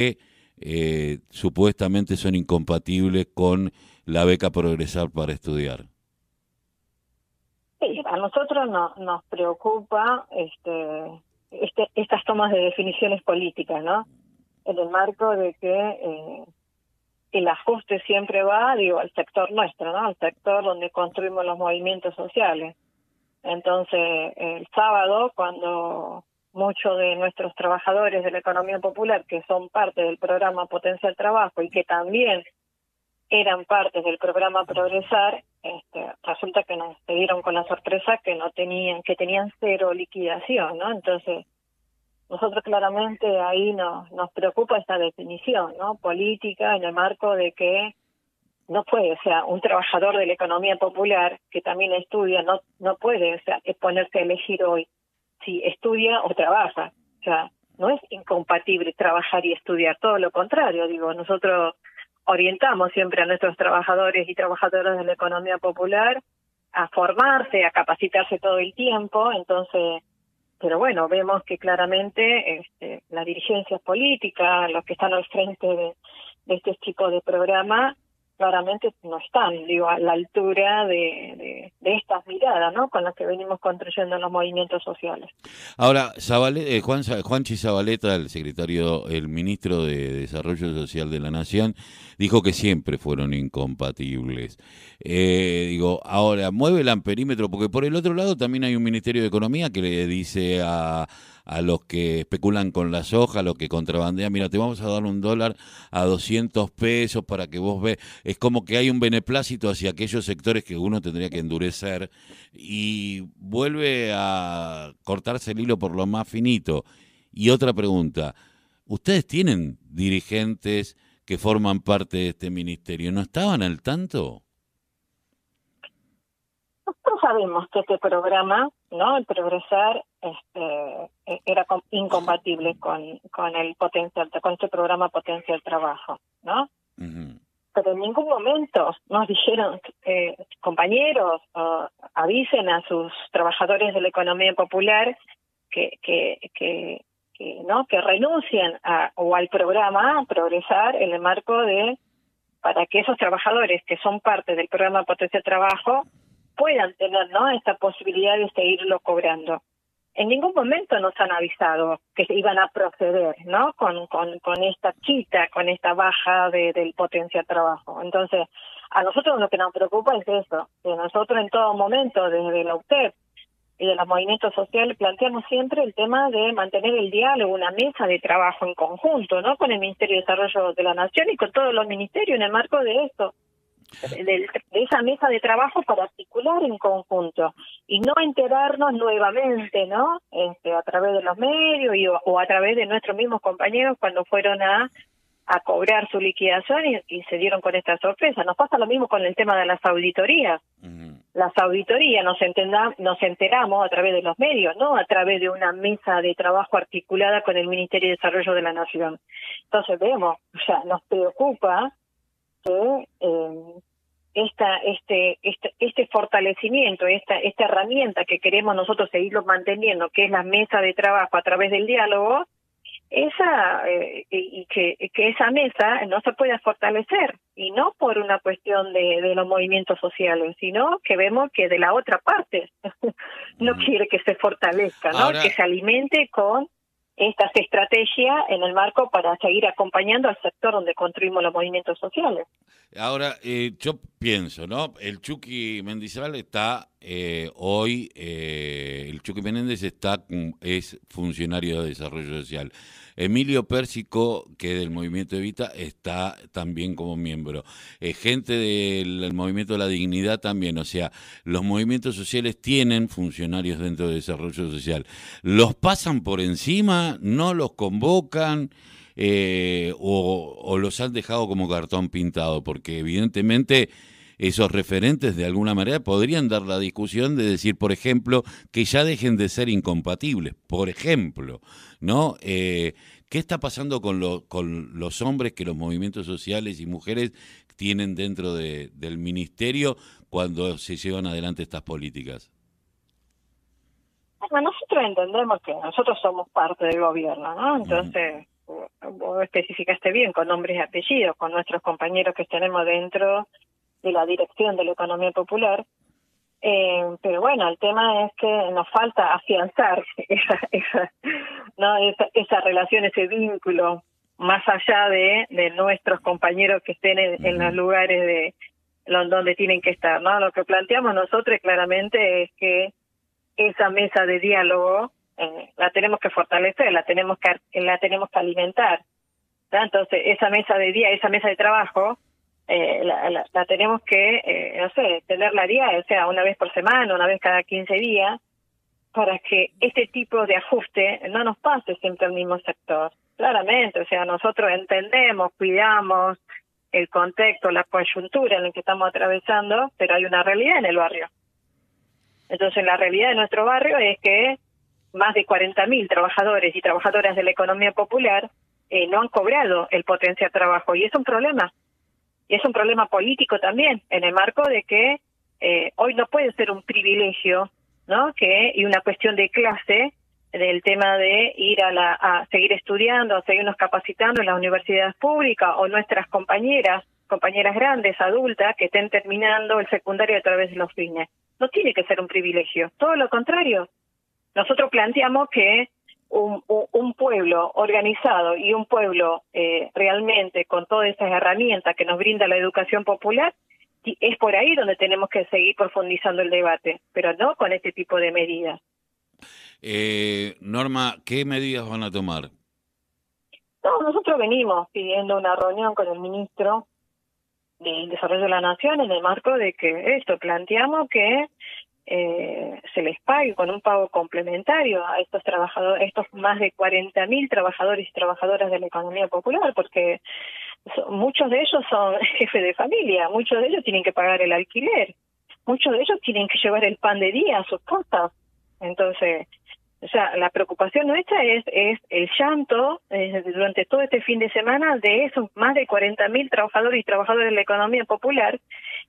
que eh, supuestamente son incompatibles con la beca Progresar para estudiar. A nosotros no, nos preocupa este, este, estas tomas de definiciones políticas, ¿no? En el marco de que eh, el ajuste siempre va, digo, al sector nuestro, ¿no? Al sector donde construimos los movimientos sociales. Entonces, el sábado, cuando muchos de nuestros trabajadores de la economía popular, que son parte del programa Potencial Trabajo y que también eran parte del programa Progresar, este, resulta que nos dieron con la sorpresa que no tenían, que tenían cero liquidación, ¿no? Entonces, nosotros claramente ahí nos, nos preocupa esta definición, ¿no? Política en el marco de que no puede, o sea, un trabajador de la economía popular que también estudia, no, no puede, o sea, ponerse a elegir hoy si estudia o trabaja. O sea, no es incompatible trabajar y estudiar, todo lo contrario, digo, nosotros orientamos siempre a nuestros trabajadores y trabajadoras de la economía popular a formarse, a capacitarse todo el tiempo, entonces, pero bueno, vemos que claramente este, las dirigencias políticas, los que están al frente de, de este tipo de programa, claramente no están digo a la altura de, de, estas miradas no con las que venimos construyendo los movimientos sociales. Ahora eh, Juan Juanchi Zabaleta el secretario el ministro de desarrollo social de la nación dijo que siempre fueron incompatibles. Eh, digo ahora mueve el amperímetro porque por el otro lado también hay un ministerio de economía que le dice a a los que especulan con la soja, a los que contrabandean, mira, te vamos a dar un dólar a 200 pesos para que vos ve, es como que hay un beneplácito hacia aquellos sectores que uno tendría que endurecer y vuelve a cortarse el hilo por lo más finito. Y otra pregunta, ¿ustedes tienen dirigentes que forman parte de este ministerio? ¿No estaban al tanto? Sabemos que este programa, ¿no? El progresar este, e, era incompatible con, con el potencial, con este programa potencial trabajo, ¿no? Pero en ningún momento nos dijeron, eh, compañeros, avisen a sus trabajadores de la economía popular que, que, que, que no que renuncien a, o al programa progresar en el marco de para que esos trabajadores que son parte del programa potencial trabajo puedan tener no esta posibilidad de seguirlo cobrando en ningún momento nos han avisado que iban a proceder, ¿no? Con, con, esta chita, con esta baja de, del potencial trabajo. Entonces, a nosotros lo que nos preocupa es eso, nosotros en todo momento, desde la UTEP y de los movimientos sociales, planteamos siempre el tema de mantener el diálogo, una mesa de trabajo en conjunto, ¿no? Con el Ministerio de Desarrollo de la Nación y con todos los ministerios en el marco de esto de, esa mesa de trabajo para articular en conjunto y no enterarnos nuevamente, ¿no? Este, a través de los medios y, o, a través de nuestros mismos compañeros cuando fueron a a cobrar su liquidación y, se dieron con esta sorpresa. Nos pasa lo mismo con el tema de las auditorías. Las auditorías nos, nos enteramos a través de los medios, no a través de una mesa de trabajo articulada con el Ministerio de Desarrollo de la Nación. Entonces vemos, o sea, nos preocupa que eh, esta, este, este, este fortalecimiento, esta, esta herramienta que queremos nosotros seguirlo manteniendo, que es la mesa de trabajo a través del diálogo, esa eh, y que, que esa mesa no se pueda fortalecer y no por una cuestión de, de los movimientos sociales, sino que vemos que de la otra parte no quiere que se fortalezca, ¿no? que se alimente con estas estrategias en el marco para seguir acompañando al sector donde construimos los movimientos sociales. Ahora, eh, yo pienso, ¿no? El Chucky Mendizábal está eh, hoy, eh, el Chucky Menéndez está, es funcionario de desarrollo social. Emilio Pérsico, que del movimiento Evita, está también como miembro. Eh, gente del movimiento de la dignidad también, o sea, los movimientos sociales tienen funcionarios dentro de desarrollo social. ¿Los pasan por encima? ¿No los convocan? Eh, o los han dejado como cartón pintado, porque evidentemente esos referentes de alguna manera podrían dar la discusión de decir, por ejemplo, que ya dejen de ser incompatibles, por ejemplo, ¿no? Eh, ¿Qué está pasando con, con los hombres que los movimientos sociales y mujeres tienen dentro de, del ministerio cuando se llevan adelante estas políticas? Bueno, nosotros entendemos que nosotros somos parte del gobierno, ¿no? Entonces, vos especificaste bien, con nombres y apellidos, con nuestros compañeros que tenemos dentro de la dirección de la economía popular. Eh, pero bueno, el tema es que nos falta afianzar esa, esa, ¿no? esa, esa relación, ese vínculo, más allá de, de nuestros compañeros que estén en, los lugares de donde tienen que estar. ¿no? Lo que planteamos nosotros claramente es que esa mesa de diálogo eh, la tenemos que fortalecer, la tenemos que la tenemos que alimentar. Entonces, esa mesa de día, esa mesa de trabajo, eh, la, la, tenemos que, eh, no sé, tenerla día, o sea, una vez por semana, una vez cada 15 días, para que este tipo de ajuste no nos pase siempre al mismo sector. Claramente, o sea, nosotros entendemos, cuidamos el contexto, la coyuntura en la que estamos atravesando, pero hay una realidad en el barrio. Entonces, la realidad de nuestro barrio es que más de 40.000 trabajadores y trabajadoras de la economía popular eh, no han cobrado el potencial trabajo y es un problema. Y es un problema político también, en el marco de que eh, hoy no puede ser un privilegio, ¿no? Que y una cuestión de clase del tema de ir a, la, a seguir estudiando, a seguirnos capacitando en las universidades públicas o nuestras compañeras, compañeras grandes, adultas, que estén terminando el secundario a través de los fines. No tiene que ser un privilegio, todo lo contrario, nosotros planteamos que un, un, pueblo organizado y un pueblo eh, realmente con todas esas herramientas que nos brinda la educación popular, es por ahí donde tenemos que seguir profundizando el debate, pero no con este tipo de medidas. Eh, Norma, ¿qué medidas van a tomar? No, nosotros venimos pidiendo una reunión con el ministro del Desarrollo de la Nación en el marco de que esto, planteamos que eh, se les pague con un pago complementario a estos trabajadores, estos más de 40.000 trabajadores y trabajadoras de la economía popular, porque muchos de ellos son jefes de familia, muchos de ellos tienen que pagar el alquiler, muchos de ellos tienen que llevar el pan de día a sus casas. Entonces, o sea, la preocupación nuestra es, es el llanto durante todo este fin de semana de esos más de 40.000 trabajadores y trabajadoras de la economía popular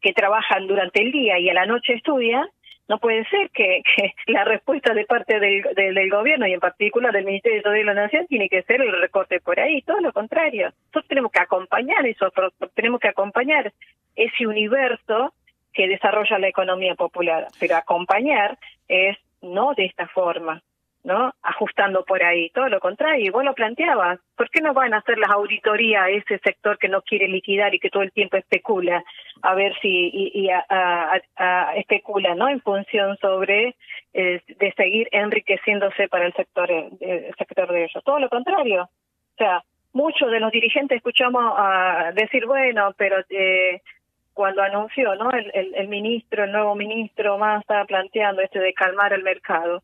que trabajan durante el día y a la noche estudian no puede ser que, la respuesta de parte del, del, gobierno y en particular del Ministerio de la Nación tiene que ser el recorte por ahí, todo lo contrario. Nosotros tenemos que acompañar eso, tenemos que acompañar ese universo que desarrolla la economía popular, pero acompañar es no de esta forma, ¿no? Ajustando por ahí, todo lo contrario, y vos lo planteabas, ¿por qué no van a hacer las auditorías a ese sector que no quiere liquidar y que todo el tiempo especula, a ver si, y, a, especula, ¿no? En función sobre eh, de seguir enriqueciéndose para el sector, eh, el sector de ellos, todo lo contrario, o sea, muchos de los dirigentes escuchamos decir, bueno, pero eh, cuando anunció, ¿no? El, el, el ministro, el nuevo ministro más estaba planteando este de calmar el mercado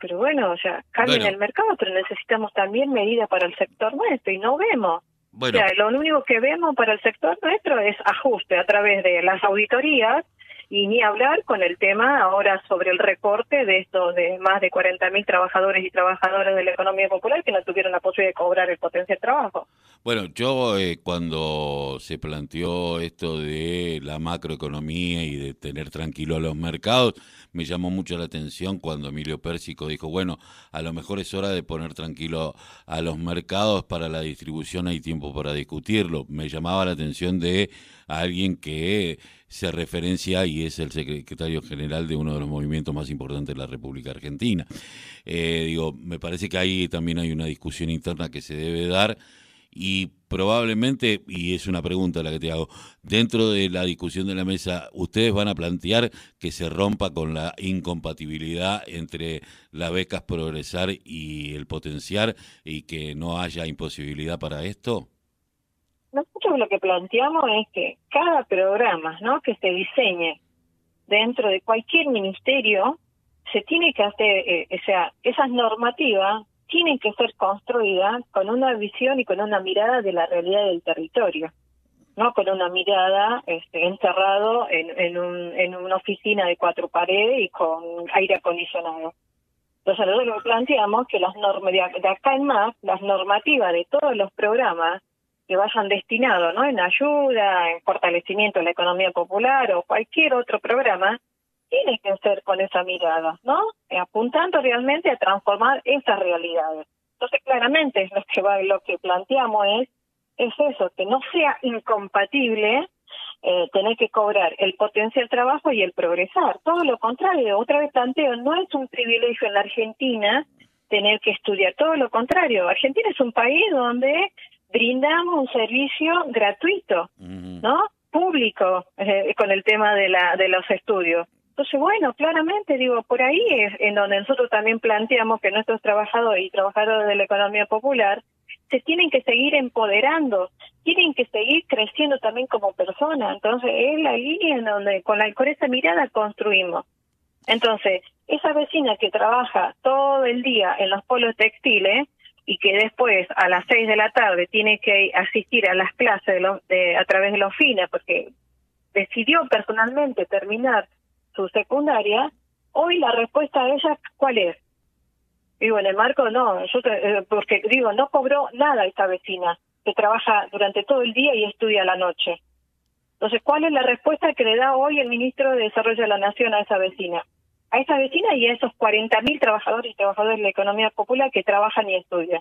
pero bueno, o sea, cambien el mercado, pero necesitamos también medidas para el sector nuestro y no vemos. O sea, lo único que vemos para el sector nuestro es ajuste a través de las auditorías y ni hablar con el tema ahora sobre el recorte de estos de más de 40.000 trabajadores y trabajadoras de la economía popular que no tuvieron la posibilidad de cobrar el potencial trabajo. Bueno, yo eh, cuando se planteó esto de la macroeconomía y de tener tranquilo a los mercados, me llamó mucho la atención cuando Emilio Pérsico dijo, bueno, a lo mejor es hora de poner tranquilo a los mercados para la distribución, hay tiempo para discutirlo. Me llamaba la atención de alguien que se referencia y es el secretario general de uno de los movimientos más importantes de la República Argentina. Eh, digo, me parece que ahí también hay una discusión interna que se debe dar y probablemente, y es una pregunta la que te hago, dentro de la discusión de la mesa, ¿ustedes van a plantear que se rompa con la incompatibilidad entre las becas progresar y el potenciar y que no haya imposibilidad para esto? Nosotros lo que planteamos es que cada programa ¿no? que se diseñe dentro de cualquier ministerio se tiene que hacer, eh, o sea, esas normativas tienen que ser construidas con una visión y con una mirada de la realidad del territorio, no con una mirada este, encerrado en, en, un, en una oficina de cuatro paredes y con aire acondicionado. Entonces nosotros lo planteamos que las normas de acá en más, las normativas de todos los programas que vayan destinados ¿no? en ayuda, en fortalecimiento de la economía popular o cualquier otro programa, tiene que ser con esa mirada, ¿no? Apuntando realmente a transformar esas realidades. Entonces, claramente, lo que, va, lo que planteamos es, es eso, que no sea incompatible eh, tener que cobrar el potencial trabajo y el progresar. Todo lo contrario, otra vez planteo, no es un privilegio en la Argentina tener que estudiar, todo lo contrario. Argentina es un país donde brindamos un servicio gratuito, ¿no? Público, eh, con el tema de, la, de los estudios. Entonces, bueno, claramente, digo, por ahí es en donde nosotros también planteamos que nuestros trabajadores y trabajadores de la economía popular se tienen que seguir empoderando, tienen que seguir creciendo también como personas. Entonces, es la línea en donde con, la, con esa mirada construimos. Entonces, esa vecina que trabaja todo el día en los polos textiles y que después a las seis de la tarde tiene que asistir a las clases de los, de, a través de los fines porque decidió personalmente terminar su secundaria, hoy la respuesta a ella, ¿cuál es? Digo, en el marco no, yo eh, porque digo, no cobró nada esta vecina, que trabaja durante todo el día y estudia la noche. Entonces, ¿cuál es la respuesta que le da hoy el ministro de Desarrollo de la Nación a esa vecina? A esa vecina y a esos 40.000 trabajadores y trabajadoras de la economía popular que trabajan y estudian.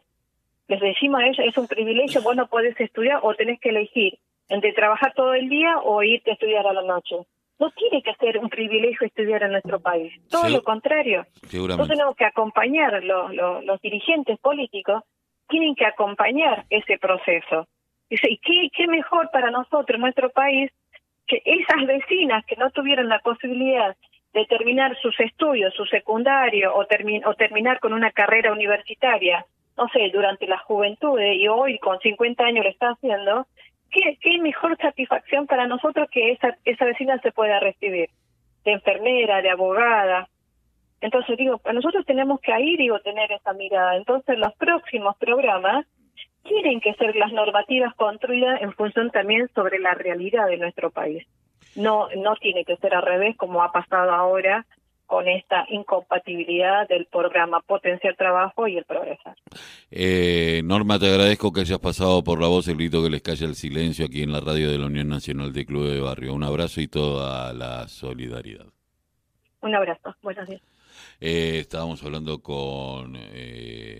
Les decimos a ella, es un privilegio, vos no podés estudiar o tenés que elegir entre trabajar todo el día o irte a estudiar a la noche no tiene que ser un privilegio estudiar en nuestro país, todo lo contrario. Nosotros tenemos que acompañar, los, los, dirigentes políticos tienen que acompañar ese proceso. Dice, ¿y qué, qué mejor para nosotros, nuestro país, que esas vecinas que no tuvieron la posibilidad de terminar sus estudios, su secundario o, o terminar con una carrera universitaria, no sé, durante la juventud y hoy con 50 años lo está haciendo, ¿qué, qué mejor satisfacción para nosotros que esa, esa vecina se pueda recibir? De enfermera, de abogada. Entonces digo, nosotros tenemos que ahí, digo, tener esa mirada. Entonces los próximos programas tienen que ser las normativas construidas en función también sobre la realidad de nuestro país. No, no tiene que ser al revés como ha pasado ahora con esta incompatibilidad del programa Potencial Trabajo y el Progresar. Eh, Norma, te agradezco que hayas pasado por la voz el grito que les calla el silencio aquí en la radio de la Unión Nacional de Club de Barrio. Un abrazo y toda la solidaridad. Un abrazo, buenos días. Eh, estábamos hablando con... Eh,